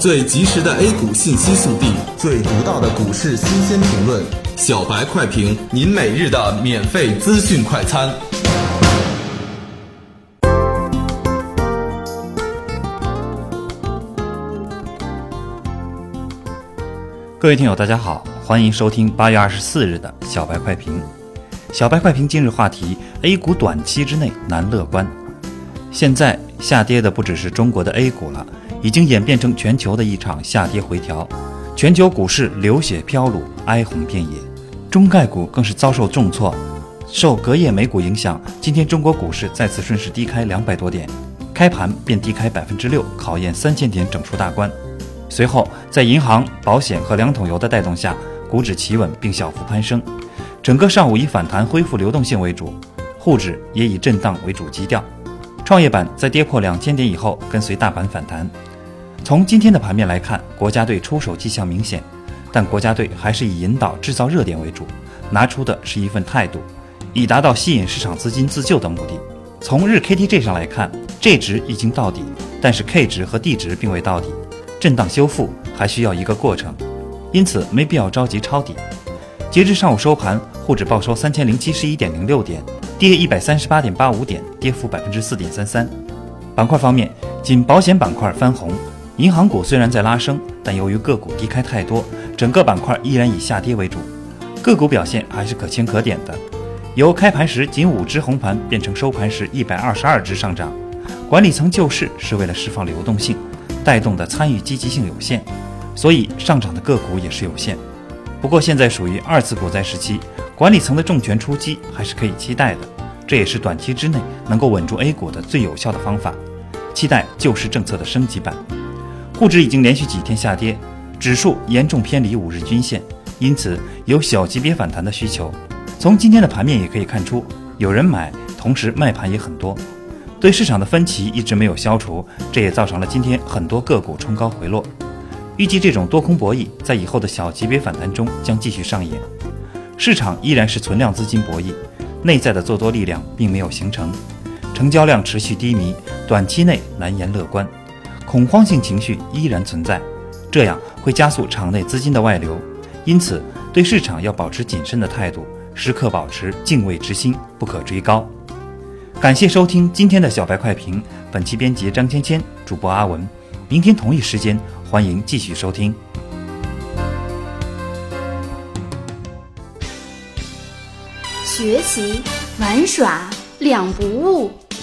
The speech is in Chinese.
最及时的 A 股信息速递，最独到的股市新鲜评论，小白快评，您每日的免费资讯快餐。各位听友，大家好，欢迎收听八月二十四日的小白快评。小白快评今日话题：A 股短期之内难乐观。现在下跌的不只是中国的 A 股了，已经演变成全球的一场下跌回调，全球股市流血飘橹，哀鸿遍野，中概股更是遭受重挫。受隔夜美股影响，今天中国股市再次顺势低开两百多点，开盘便低开百分之六，考验三千点整数大关。随后，在银行、保险和两桶油的带动下，股指企稳并小幅攀升。整个上午以反弹恢复流动性为主，沪指也以震荡为主基调。创业板在跌破两千点以后，跟随大盘反弹。从今天的盘面来看，国家队出手迹象明显，但国家队还是以引导制造热点为主，拿出的是一份态度，以达到吸引市场资金自救的目的。从日 KDJ 上来看，J 值已经到底，但是 K 值和 D 值并未到底，震荡修复还需要一个过程，因此没必要着急抄底。截至上午收盘，沪指报收三千零七十一点零六点，跌一百三十八点八五点，跌幅百分之四点三三。板块方面，仅保险板块翻红，银行股虽然在拉升，但由于个股低开太多，整个板块依然以下跌为主。个股表现还是可圈可点的，由开盘时仅五只红盘变成收盘时一百二十二只上涨。管理层救市是为了释放流动性，带动的参与积极性有限，所以上涨的个股也是有限。不过现在属于二次股灾时期，管理层的重拳出击还是可以期待的，这也是短期之内能够稳住 A 股的最有效的方法。期待救市政策的升级版。沪指已经连续几天下跌，指数严重偏离五日均线，因此有小级别反弹的需求。从今天的盘面也可以看出，有人买，同时卖盘也很多，对市场的分歧一直没有消除，这也造成了今天很多个股冲高回落。预计这种多空博弈在以后的小级别反弹中将继续上演，市场依然是存量资金博弈，内在的做多力量并没有形成，成交量持续低迷，短期内难言乐观，恐慌性情绪依然存在，这样会加速场内资金的外流，因此对市场要保持谨慎的态度，时刻保持敬畏之心，不可追高。感谢收听今天的小白快评，本期编辑张芊芊，主播阿文，明天同一时间。欢迎继续收听。学习玩耍两不误。